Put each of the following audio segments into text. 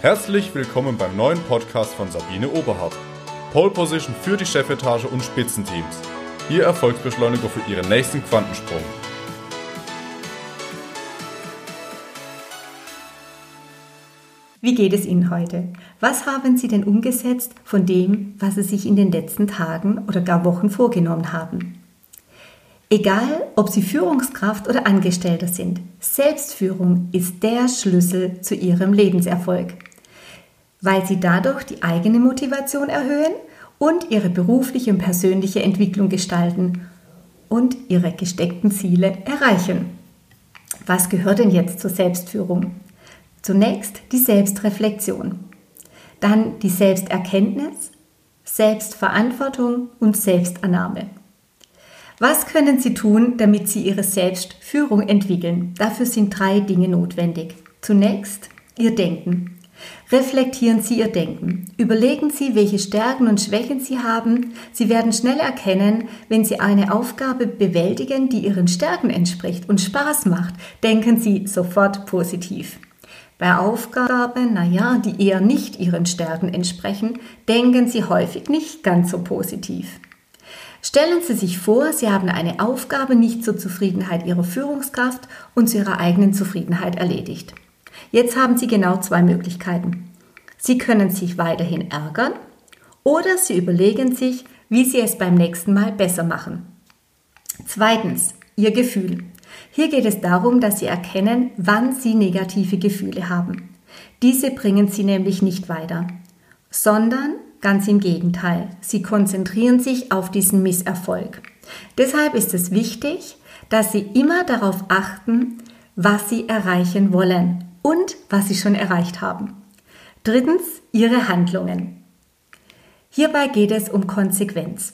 Herzlich willkommen beim neuen Podcast von Sabine Oberhardt. Pole Position für die Chefetage und Spitzenteams. Ihr Erfolgsbeschleuniger für Ihren nächsten Quantensprung. Wie geht es Ihnen heute? Was haben Sie denn umgesetzt von dem, was Sie sich in den letzten Tagen oder gar Wochen vorgenommen haben? Egal, ob Sie Führungskraft oder Angestellter sind, Selbstführung ist der Schlüssel zu Ihrem Lebenserfolg, weil Sie dadurch die eigene Motivation erhöhen und Ihre berufliche und persönliche Entwicklung gestalten und Ihre gesteckten Ziele erreichen. Was gehört denn jetzt zur Selbstführung? Zunächst die Selbstreflexion, dann die Selbsterkenntnis, Selbstverantwortung und Selbstannahme. Was können Sie tun, damit Sie Ihre Selbstführung entwickeln? Dafür sind drei Dinge notwendig. Zunächst Ihr Denken. Reflektieren Sie Ihr Denken. Überlegen Sie, welche Stärken und Schwächen Sie haben. Sie werden schnell erkennen, wenn Sie eine Aufgabe bewältigen, die Ihren Stärken entspricht und Spaß macht, denken Sie sofort positiv. Bei Aufgaben, naja, die eher nicht Ihren Stärken entsprechen, denken Sie häufig nicht ganz so positiv. Stellen Sie sich vor, Sie haben eine Aufgabe nicht zur Zufriedenheit Ihrer Führungskraft und zu Ihrer eigenen Zufriedenheit erledigt. Jetzt haben Sie genau zwei Möglichkeiten. Sie können sich weiterhin ärgern oder Sie überlegen sich, wie Sie es beim nächsten Mal besser machen. Zweitens, Ihr Gefühl. Hier geht es darum, dass Sie erkennen, wann Sie negative Gefühle haben. Diese bringen Sie nämlich nicht weiter, sondern Ganz im Gegenteil, sie konzentrieren sich auf diesen Misserfolg. Deshalb ist es wichtig, dass sie immer darauf achten, was sie erreichen wollen und was sie schon erreicht haben. Drittens, ihre Handlungen. Hierbei geht es um Konsequenz.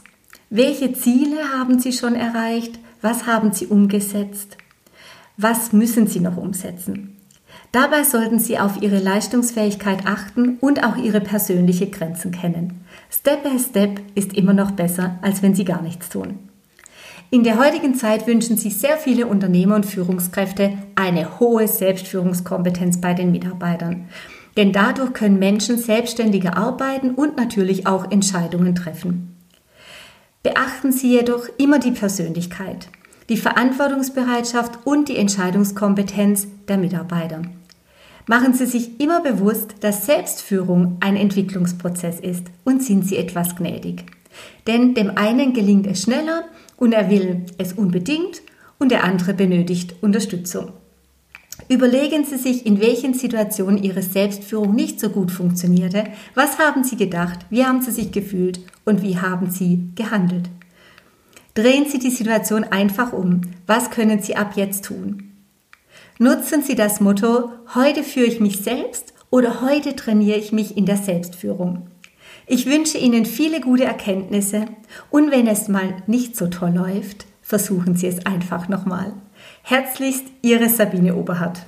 Welche Ziele haben Sie schon erreicht? Was haben Sie umgesetzt? Was müssen Sie noch umsetzen? Dabei sollten Sie auf Ihre Leistungsfähigkeit achten und auch Ihre persönliche Grenzen kennen. Step by Step ist immer noch besser, als wenn Sie gar nichts tun. In der heutigen Zeit wünschen sich sehr viele Unternehmer und Führungskräfte eine hohe Selbstführungskompetenz bei den Mitarbeitern. Denn dadurch können Menschen selbstständiger arbeiten und natürlich auch Entscheidungen treffen. Beachten Sie jedoch immer die Persönlichkeit, die Verantwortungsbereitschaft und die Entscheidungskompetenz der Mitarbeiter. Machen Sie sich immer bewusst, dass Selbstführung ein Entwicklungsprozess ist und sind Sie etwas gnädig. Denn dem einen gelingt es schneller und er will es unbedingt und der andere benötigt Unterstützung. Überlegen Sie sich, in welchen Situationen Ihre Selbstführung nicht so gut funktionierte. Was haben Sie gedacht? Wie haben Sie sich gefühlt? Und wie haben Sie gehandelt? Drehen Sie die Situation einfach um. Was können Sie ab jetzt tun? Nutzen Sie das Motto, heute führe ich mich selbst oder heute trainiere ich mich in der Selbstführung. Ich wünsche Ihnen viele gute Erkenntnisse und wenn es mal nicht so toll läuft, versuchen Sie es einfach nochmal. Herzlichst Ihre Sabine Oberhardt.